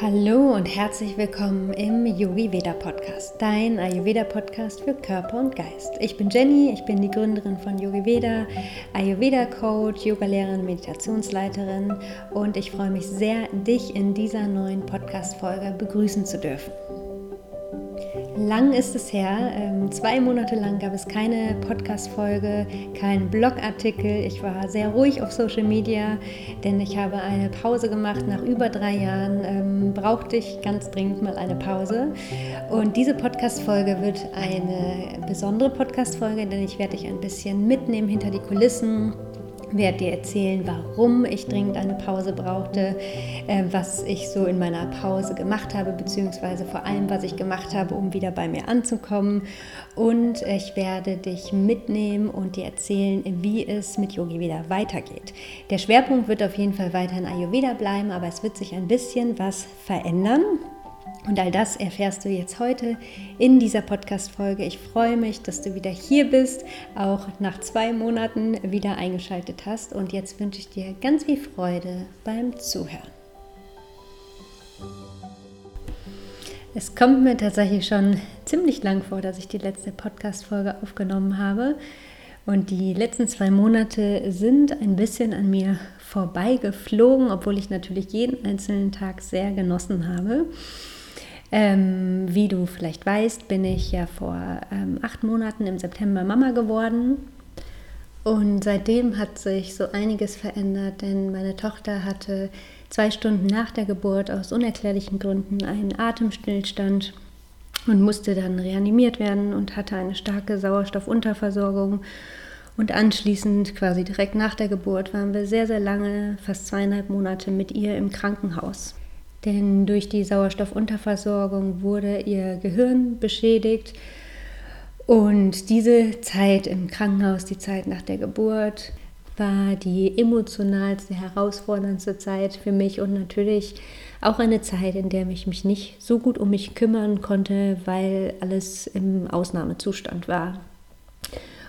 Hallo und herzlich willkommen im Yogi Veda Podcast, dein Ayurveda Podcast für Körper und Geist. Ich bin Jenny, ich bin die Gründerin von Yogi Veda, Ayurveda Coach, Yogalehrerin, Meditationsleiterin und ich freue mich sehr, dich in dieser neuen Podcast Folge begrüßen zu dürfen. Lang ist es her. Ähm, zwei Monate lang gab es keine Podcast-Folge, keinen Blogartikel. Ich war sehr ruhig auf Social Media, denn ich habe eine Pause gemacht. Nach über drei Jahren ähm, brauchte ich ganz dringend mal eine Pause. Und diese Podcast-Folge wird eine besondere Podcast-Folge, denn ich werde dich ein bisschen mitnehmen hinter die Kulissen werde dir erzählen, warum ich dringend eine Pause brauchte, äh, was ich so in meiner Pause gemacht habe, beziehungsweise vor allem, was ich gemacht habe, um wieder bei mir anzukommen. Und ich werde dich mitnehmen und dir erzählen, wie es mit Yogi wieder weitergeht. Der Schwerpunkt wird auf jeden Fall weiter in Ayurveda bleiben, aber es wird sich ein bisschen was verändern. Und all das erfährst du jetzt heute in dieser Podcast-Folge. Ich freue mich, dass du wieder hier bist, auch nach zwei Monaten wieder eingeschaltet hast. Und jetzt wünsche ich dir ganz viel Freude beim Zuhören. Es kommt mir tatsächlich schon ziemlich lang vor, dass ich die letzte Podcast-Folge aufgenommen habe. Und die letzten zwei Monate sind ein bisschen an mir vorbeigeflogen, obwohl ich natürlich jeden einzelnen Tag sehr genossen habe. Ähm, wie du vielleicht weißt, bin ich ja vor ähm, acht Monaten im September Mama geworden. Und seitdem hat sich so einiges verändert, denn meine Tochter hatte zwei Stunden nach der Geburt aus unerklärlichen Gründen einen Atemstillstand und musste dann reanimiert werden und hatte eine starke Sauerstoffunterversorgung. Und anschließend, quasi direkt nach der Geburt, waren wir sehr, sehr lange, fast zweieinhalb Monate mit ihr im Krankenhaus denn durch die Sauerstoffunterversorgung wurde ihr Gehirn beschädigt. Und diese Zeit im Krankenhaus, die Zeit nach der Geburt, war die emotionalste, herausforderndste Zeit für mich und natürlich auch eine Zeit, in der ich mich nicht so gut um mich kümmern konnte, weil alles im Ausnahmezustand war.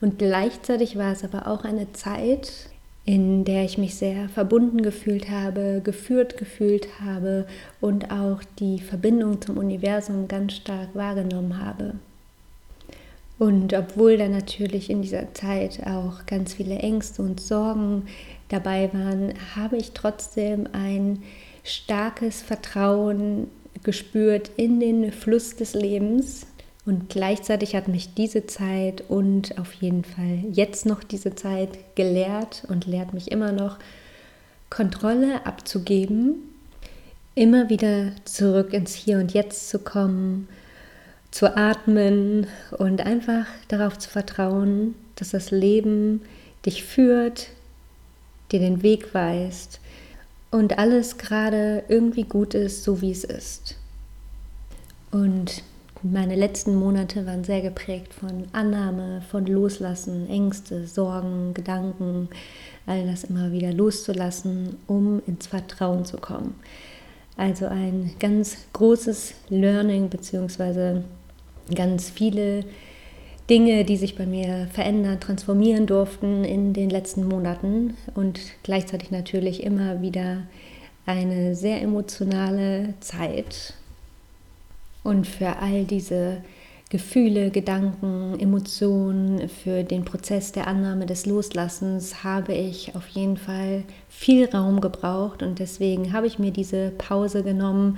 Und gleichzeitig war es aber auch eine Zeit, in der ich mich sehr verbunden gefühlt habe, geführt gefühlt habe und auch die Verbindung zum Universum ganz stark wahrgenommen habe. Und obwohl da natürlich in dieser Zeit auch ganz viele Ängste und Sorgen dabei waren, habe ich trotzdem ein starkes Vertrauen gespürt in den Fluss des Lebens und gleichzeitig hat mich diese Zeit und auf jeden Fall jetzt noch diese Zeit gelehrt und lehrt mich immer noch, Kontrolle abzugeben, immer wieder zurück ins Hier und Jetzt zu kommen, zu atmen und einfach darauf zu vertrauen, dass das Leben dich führt, dir den Weg weist und alles gerade irgendwie gut ist, so wie es ist. Und meine letzten Monate waren sehr geprägt von Annahme, von Loslassen, Ängste, Sorgen, Gedanken, all das immer wieder loszulassen, um ins Vertrauen zu kommen. Also ein ganz großes Learning beziehungsweise ganz viele Dinge, die sich bei mir verändern, transformieren durften in den letzten Monaten und gleichzeitig natürlich immer wieder eine sehr emotionale Zeit und für all diese Gefühle, Gedanken, Emotionen, für den Prozess der Annahme des Loslassens habe ich auf jeden Fall viel Raum gebraucht. Und deswegen habe ich mir diese Pause genommen,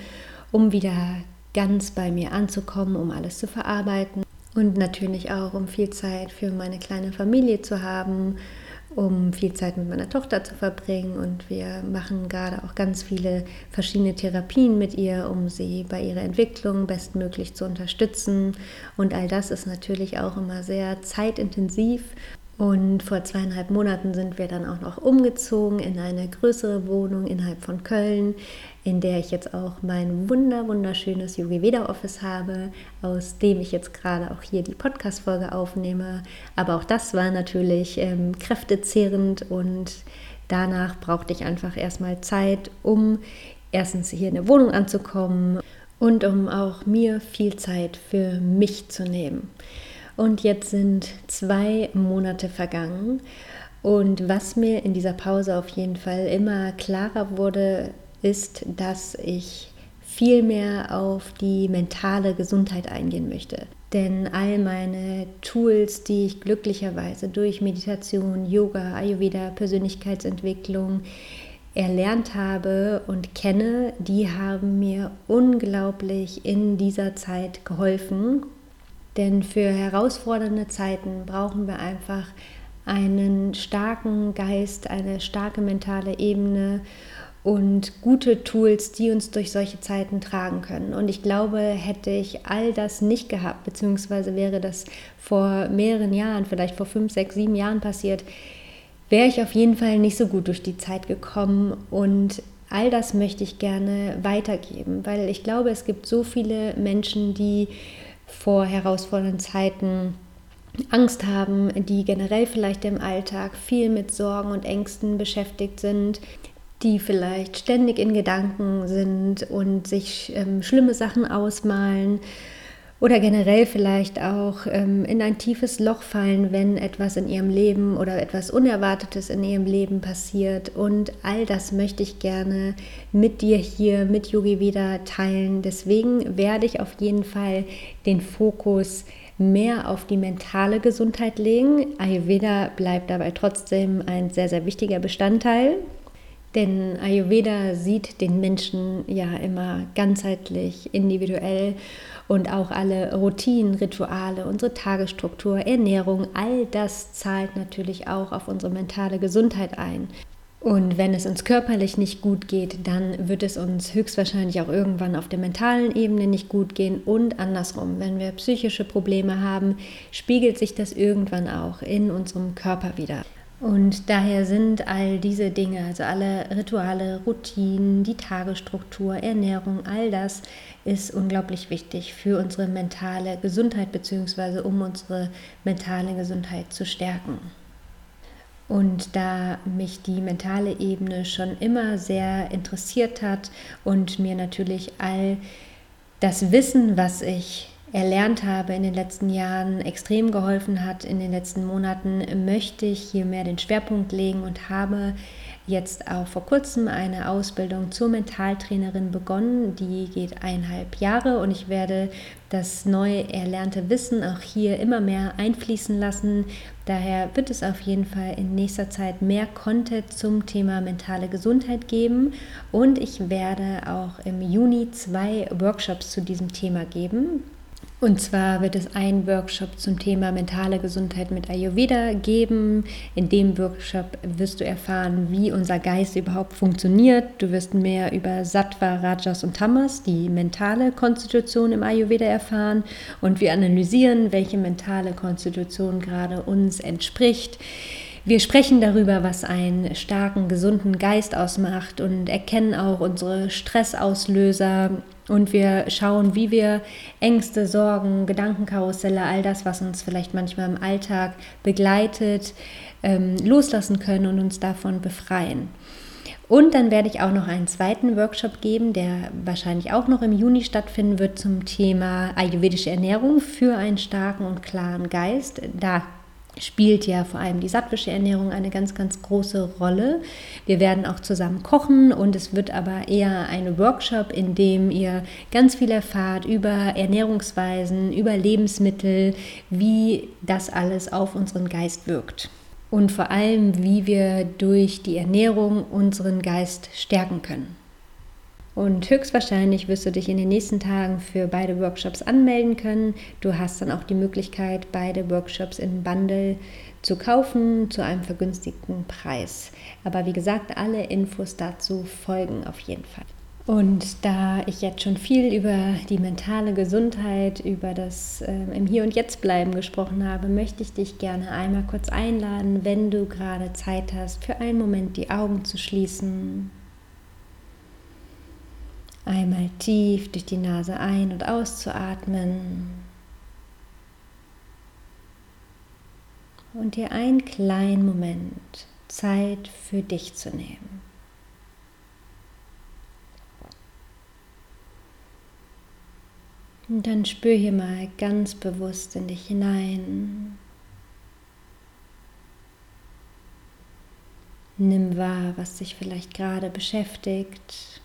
um wieder ganz bei mir anzukommen, um alles zu verarbeiten. Und natürlich auch, um viel Zeit für meine kleine Familie zu haben, um viel Zeit mit meiner Tochter zu verbringen. Und wir machen gerade auch ganz viele verschiedene Therapien mit ihr, um sie bei ihrer Entwicklung bestmöglich zu unterstützen. Und all das ist natürlich auch immer sehr zeitintensiv. Und vor zweieinhalb Monaten sind wir dann auch noch umgezogen in eine größere Wohnung innerhalb von Köln, in der ich jetzt auch mein wunder wunderschönes Yogi Veda Office habe, aus dem ich jetzt gerade auch hier die Podcast Folge aufnehme. Aber auch das war natürlich ähm, kräftezehrend und danach brauchte ich einfach erstmal Zeit, um erstens hier in der Wohnung anzukommen und um auch mir viel Zeit für mich zu nehmen. Und jetzt sind zwei Monate vergangen Und was mir in dieser Pause auf jeden Fall immer klarer wurde, ist, dass ich viel mehr auf die mentale Gesundheit eingehen möchte. Denn all meine Tools, die ich glücklicherweise durch Meditation, Yoga, Ayurveda, Persönlichkeitsentwicklung erlernt habe und kenne, die haben mir unglaublich in dieser Zeit geholfen. Denn für herausfordernde Zeiten brauchen wir einfach einen starken Geist, eine starke mentale Ebene und gute Tools, die uns durch solche Zeiten tragen können. Und ich glaube, hätte ich all das nicht gehabt, beziehungsweise wäre das vor mehreren Jahren, vielleicht vor fünf, sechs, sieben Jahren passiert, wäre ich auf jeden Fall nicht so gut durch die Zeit gekommen. Und all das möchte ich gerne weitergeben, weil ich glaube, es gibt so viele Menschen, die vor herausfordernden Zeiten Angst haben, die generell vielleicht im Alltag viel mit Sorgen und Ängsten beschäftigt sind, die vielleicht ständig in Gedanken sind und sich ähm, schlimme Sachen ausmalen oder generell vielleicht auch ähm, in ein tiefes Loch fallen, wenn etwas in ihrem Leben oder etwas Unerwartetes in ihrem Leben passiert. Und all das möchte ich gerne mit dir hier, mit Yogi wieder teilen. Deswegen werde ich auf jeden Fall den Fokus mehr auf die mentale Gesundheit legen. Ayurveda bleibt dabei trotzdem ein sehr, sehr wichtiger Bestandteil. Denn Ayurveda sieht den Menschen ja immer ganzheitlich, individuell und auch alle Routinen, Rituale, unsere Tagesstruktur, Ernährung, all das zahlt natürlich auch auf unsere mentale Gesundheit ein. Und wenn es uns körperlich nicht gut geht, dann wird es uns höchstwahrscheinlich auch irgendwann auf der mentalen Ebene nicht gut gehen und andersrum. Wenn wir psychische Probleme haben, spiegelt sich das irgendwann auch in unserem Körper wieder. Und daher sind all diese Dinge, also alle Rituale, Routinen, die Tagesstruktur, Ernährung, all das ist unglaublich wichtig für unsere mentale Gesundheit bzw. um unsere mentale Gesundheit zu stärken. Und da mich die mentale Ebene schon immer sehr interessiert hat und mir natürlich all das Wissen, was ich erlernt habe in den letzten Jahren, extrem geholfen hat in den letzten Monaten, möchte ich hier mehr den Schwerpunkt legen und habe jetzt auch vor kurzem eine Ausbildung zur Mentaltrainerin begonnen. Die geht eineinhalb Jahre und ich werde das neu erlernte Wissen auch hier immer mehr einfließen lassen. Daher wird es auf jeden Fall in nächster Zeit mehr Content zum Thema mentale Gesundheit geben und ich werde auch im Juni zwei Workshops zu diesem Thema geben. Und zwar wird es einen Workshop zum Thema mentale Gesundheit mit Ayurveda geben. In dem Workshop wirst du erfahren, wie unser Geist überhaupt funktioniert. Du wirst mehr über Sattva, Rajas und Tamas, die mentale Konstitution im Ayurveda erfahren. Und wir analysieren, welche mentale Konstitution gerade uns entspricht. Wir sprechen darüber, was einen starken, gesunden Geist ausmacht und erkennen auch unsere Stressauslöser und wir schauen, wie wir Ängste, Sorgen, Gedankenkarusselle, all das, was uns vielleicht manchmal im Alltag begleitet, ähm, loslassen können und uns davon befreien. Und dann werde ich auch noch einen zweiten Workshop geben, der wahrscheinlich auch noch im Juni stattfinden wird zum Thema ayurvedische Ernährung für einen starken und klaren Geist. Da spielt ja vor allem die sattwische Ernährung eine ganz, ganz große Rolle. Wir werden auch zusammen kochen und es wird aber eher ein Workshop, in dem ihr ganz viel erfahrt über Ernährungsweisen, über Lebensmittel, wie das alles auf unseren Geist wirkt. Und vor allem, wie wir durch die Ernährung unseren Geist stärken können. Und höchstwahrscheinlich wirst du dich in den nächsten Tagen für beide Workshops anmelden können. Du hast dann auch die Möglichkeit, beide Workshops in Bundle zu kaufen zu einem vergünstigten Preis. Aber wie gesagt, alle Infos dazu folgen auf jeden Fall. Und da ich jetzt schon viel über die mentale Gesundheit, über das äh, im Hier und Jetzt bleiben gesprochen habe, möchte ich dich gerne einmal kurz einladen, wenn du gerade Zeit hast, für einen Moment die Augen zu schließen Einmal tief durch die Nase ein- und auszuatmen. Und dir einen kleinen Moment Zeit für dich zu nehmen. Und dann spür hier mal ganz bewusst in dich hinein. Nimm wahr, was dich vielleicht gerade beschäftigt.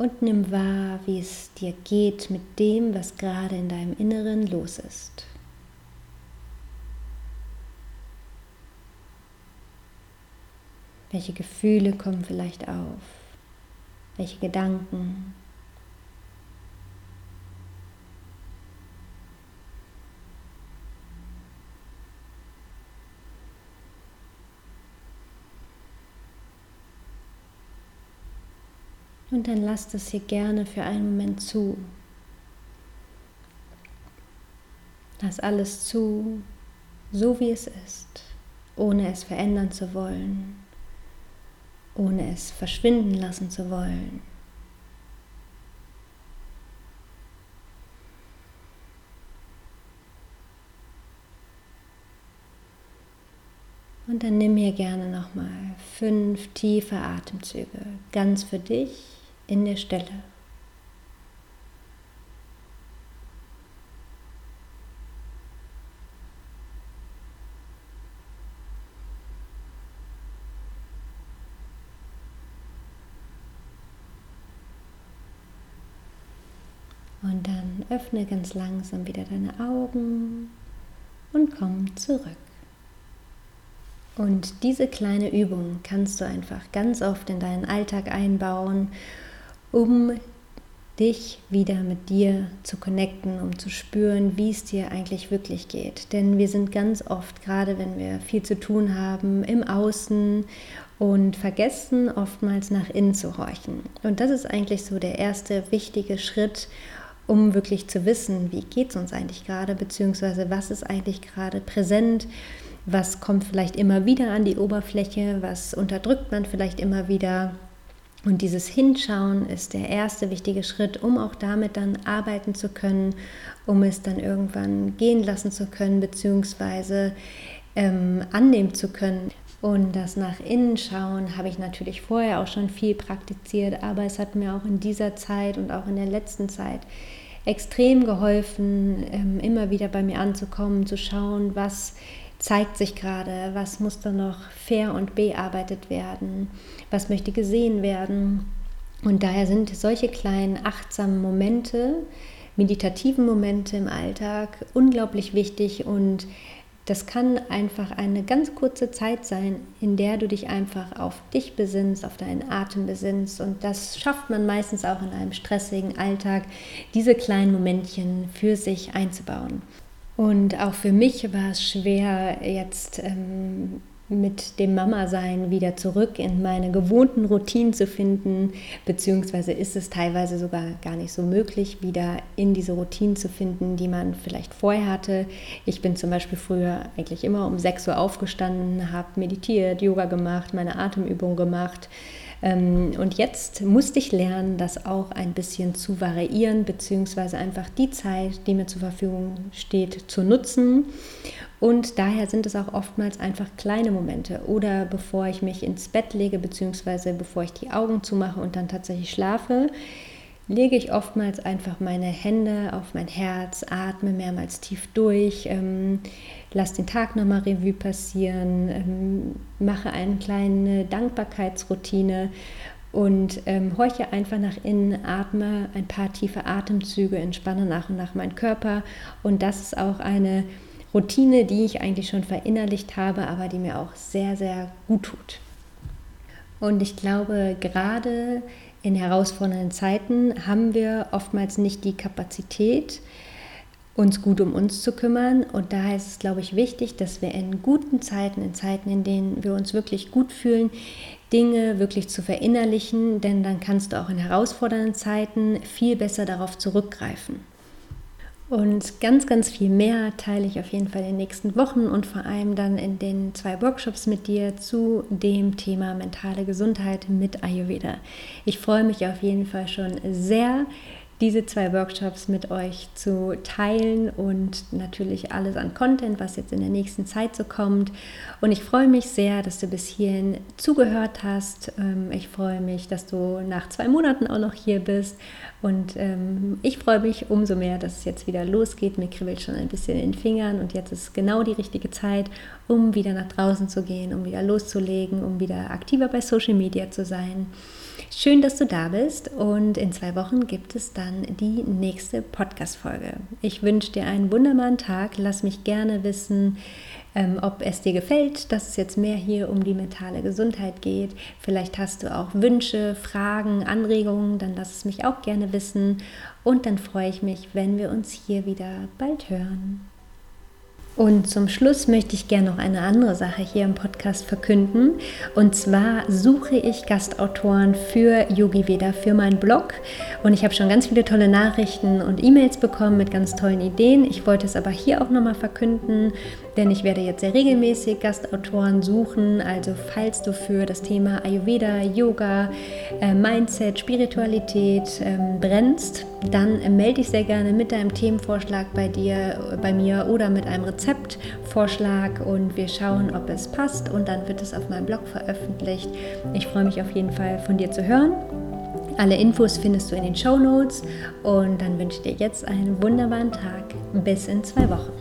Und nimm wahr, wie es dir geht mit dem, was gerade in deinem Inneren los ist. Welche Gefühle kommen vielleicht auf? Welche Gedanken? Und dann lass das hier gerne für einen Moment zu. Lass alles zu, so wie es ist, ohne es verändern zu wollen, ohne es verschwinden lassen zu wollen. Und dann nimm hier gerne nochmal fünf tiefe Atemzüge, ganz für dich in der Stelle. Und dann öffne ganz langsam wieder deine Augen und komm zurück. Und diese kleine Übung kannst du einfach ganz oft in deinen Alltag einbauen um dich wieder mit dir zu connecten, um zu spüren, wie es dir eigentlich wirklich geht. Denn wir sind ganz oft, gerade wenn wir viel zu tun haben, im Außen und vergessen oftmals nach innen zu horchen. Und das ist eigentlich so der erste wichtige Schritt, um wirklich zu wissen, wie geht es uns eigentlich gerade, beziehungsweise was ist eigentlich gerade präsent, was kommt vielleicht immer wieder an die Oberfläche, was unterdrückt man vielleicht immer wieder und dieses Hinschauen ist der erste wichtige Schritt, um auch damit dann arbeiten zu können, um es dann irgendwann gehen lassen zu können, beziehungsweise ähm, annehmen zu können. Und das nach innen schauen habe ich natürlich vorher auch schon viel praktiziert, aber es hat mir auch in dieser Zeit und auch in der letzten Zeit extrem geholfen, ähm, immer wieder bei mir anzukommen, zu schauen, was zeigt sich gerade, was muss da noch fair und bearbeitet werden, was möchte gesehen werden. Und daher sind solche kleinen achtsamen Momente, meditativen Momente im Alltag unglaublich wichtig und das kann einfach eine ganz kurze Zeit sein, in der du dich einfach auf dich besinnst, auf deinen Atem besinnst. Und das schafft man meistens auch in einem stressigen Alltag, diese kleinen Momentchen für sich einzubauen. Und auch für mich war es schwer, jetzt ähm, mit dem Mama-Sein wieder zurück in meine gewohnten Routinen zu finden, beziehungsweise ist es teilweise sogar gar nicht so möglich, wieder in diese Routinen zu finden, die man vielleicht vorher hatte. Ich bin zum Beispiel früher eigentlich immer um 6 Uhr aufgestanden, habe meditiert, Yoga gemacht, meine Atemübung gemacht und jetzt musste ich lernen, das auch ein bisschen zu variieren, beziehungsweise einfach die Zeit, die mir zur Verfügung steht, zu nutzen. Und daher sind es auch oftmals einfach kleine Momente. Oder bevor ich mich ins Bett lege, beziehungsweise bevor ich die Augen zumache und dann tatsächlich schlafe, lege ich oftmals einfach meine Hände auf mein Herz, atme mehrmals tief durch, ähm, lasse den Tag nochmal Revue passieren, ähm, mache eine kleine Dankbarkeitsroutine und ähm, horche einfach nach innen, atme ein paar tiefe Atemzüge, entspanne nach und nach meinen Körper. Und das ist auch eine Routine, die ich eigentlich schon verinnerlicht habe, aber die mir auch sehr, sehr gut tut. Und ich glaube, gerade in herausfordernden Zeiten haben wir oftmals nicht die Kapazität, uns gut um uns zu kümmern. Und daher ist es, glaube ich, wichtig, dass wir in guten Zeiten, in Zeiten, in denen wir uns wirklich gut fühlen, Dinge wirklich zu verinnerlichen, denn dann kannst du auch in herausfordernden Zeiten viel besser darauf zurückgreifen. Und ganz, ganz viel mehr teile ich auf jeden Fall in den nächsten Wochen und vor allem dann in den zwei Workshops mit dir zu dem Thema mentale Gesundheit mit Ayurveda. Ich freue mich auf jeden Fall schon sehr, diese zwei Workshops mit euch zu teilen und natürlich alles an Content, was jetzt in der nächsten Zeit so kommt. Und ich freue mich sehr, dass du bis hierhin zugehört hast. Ähm, ich freue mich, dass du nach zwei Monaten auch noch hier bist. Und ähm, ich freue mich umso mehr, dass es jetzt wieder losgeht. Mir kribbelt schon ein bisschen in den Fingern und jetzt ist genau die richtige Zeit, um wieder nach draußen zu gehen, um wieder loszulegen, um wieder aktiver bei Social Media zu sein. Schön, dass du da bist und in zwei Wochen gibt es dann die nächste Podcast-Folge. Ich wünsche dir einen wunderbaren Tag. Lass mich gerne wissen, ähm, ob es dir gefällt, dass es jetzt mehr hier um die mentale Gesundheit geht. Vielleicht hast du auch Wünsche, Fragen, Anregungen, dann lass es mich auch gerne wissen. Und dann freue ich mich, wenn wir uns hier wieder bald hören. Und zum Schluss möchte ich gerne noch eine andere Sache hier im Podcast verkünden. Und zwar suche ich Gastautoren für Yogi Veda, für meinen Blog. Und ich habe schon ganz viele tolle Nachrichten und E-Mails bekommen mit ganz tollen Ideen. Ich wollte es aber hier auch nochmal verkünden, denn ich werde jetzt sehr regelmäßig Gastautoren suchen. Also falls du für das Thema Ayurveda, Yoga, äh, Mindset, Spiritualität ähm, brennst, dann melde dich sehr gerne mit deinem Themenvorschlag bei dir, bei mir oder mit einem Rezeptvorschlag und wir schauen, ob es passt und dann wird es auf meinem Blog veröffentlicht. Ich freue mich auf jeden Fall von dir zu hören. Alle Infos findest du in den Show Notes und dann wünsche ich dir jetzt einen wunderbaren Tag. Bis in zwei Wochen.